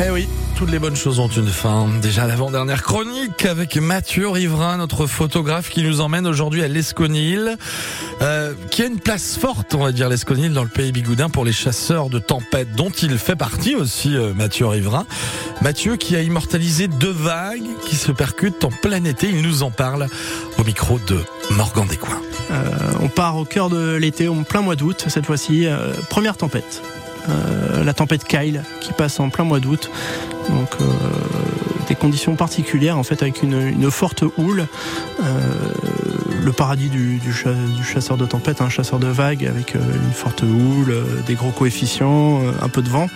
Eh oui, toutes les bonnes choses ont une fin. Déjà l'avant-dernière chronique avec Mathieu Riverain, notre photographe qui nous emmène aujourd'hui à l'Esconil, euh, qui a une place forte, on va dire, l'Esconil dans le pays bigoudin pour les chasseurs de tempêtes, dont il fait partie aussi, euh, Mathieu Riverain. Mathieu qui a immortalisé deux vagues qui se percutent en plein été. Il nous en parle au micro de Morgan Descoings. Euh, on part au cœur de l'été, en plein mois d'août, cette fois-ci. première tempête. Euh, la tempête Kyle qui passe en plein mois d'août. Donc euh, des conditions particulières en fait avec une, forte houle. Euh, le paradis du, du, cha- du chasseur de tempête, un chasseur de vagues avec une forte houle, des gros coefficients, un peu de vent.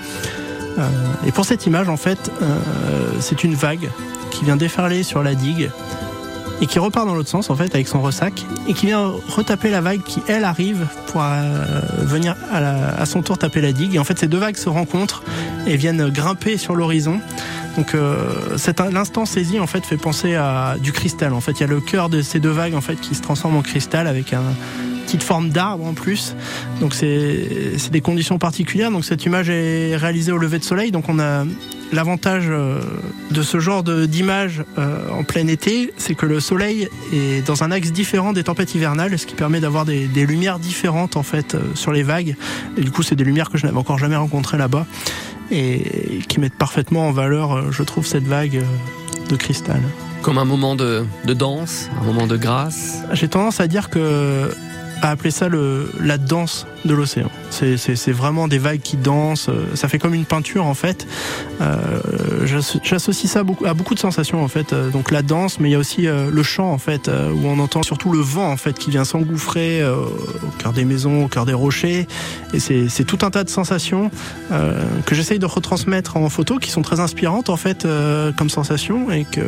Et pour cette image en fait, c'est une vague qui vient déferler sur la digue et qui repart dans l'autre sens en fait avec son ressac. Et qui vient retaper la vague qui elle arrive pour euh, venir à, son tour taper la digue. Et en fait ces deux vagues se rencontrent et viennent grimper sur l'horizon. Donc euh, l'instant saisi en fait fait penser à du cristal. En fait il y a le cœur de ces deux vagues en fait qui se transforme en cristal avec un petite forme d'arbre en plus. Donc c'est des conditions particulières. Donc cette image est réalisée au lever de soleil. Donc on a L'avantage euh, de ce genre d'image euh, en plein été, c'est que le soleil est dans un axe différent des tempêtes hivernales, ce qui permet d'avoir des, des lumières différentes en fait euh, sur les vagues. Et du coup, c'est des lumières que je n'avais encore jamais rencontrées là-bas et qui mettent parfaitement en valeur, je trouve, cette vague de cristal. Comme un moment de, de danse, un moment de grâce. J'ai tendance à dire que à appeler ça le, la danse de l'océan. C'est- vraiment des vagues qui dansent. euh, Ça fait comme une peinture en fait. Euh, j'asso- J'associe ça à beaucoup, à beaucoup de sensations en fait. Euh, Donc la danse, mais il y a aussi euh, le chant en fait, où on entend surtout le vent en fait qui vient s'engouffrer au cœur des maisons, au cœur des rochers. Et c'est tout un tas de sensations que j'essaye de retransmettre en photo, qui sont très inspirantes en fait comme sensations et que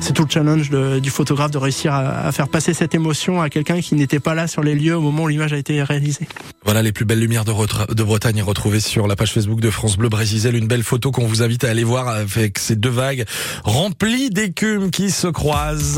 c'est tout le challenge du photographe de réussir à, à faire passer cette émotion à quelqu'un qui n'était pas là sur les lieux au moment où l'image a été réalisée. Voilà les plus belles lumières de, Bretagne retrouvées sur la page Facebook de France Bleu Brésil. Une belle photo qu'on vous invite à aller voir avec ces deux vagues remplies d'écume qui se croisent.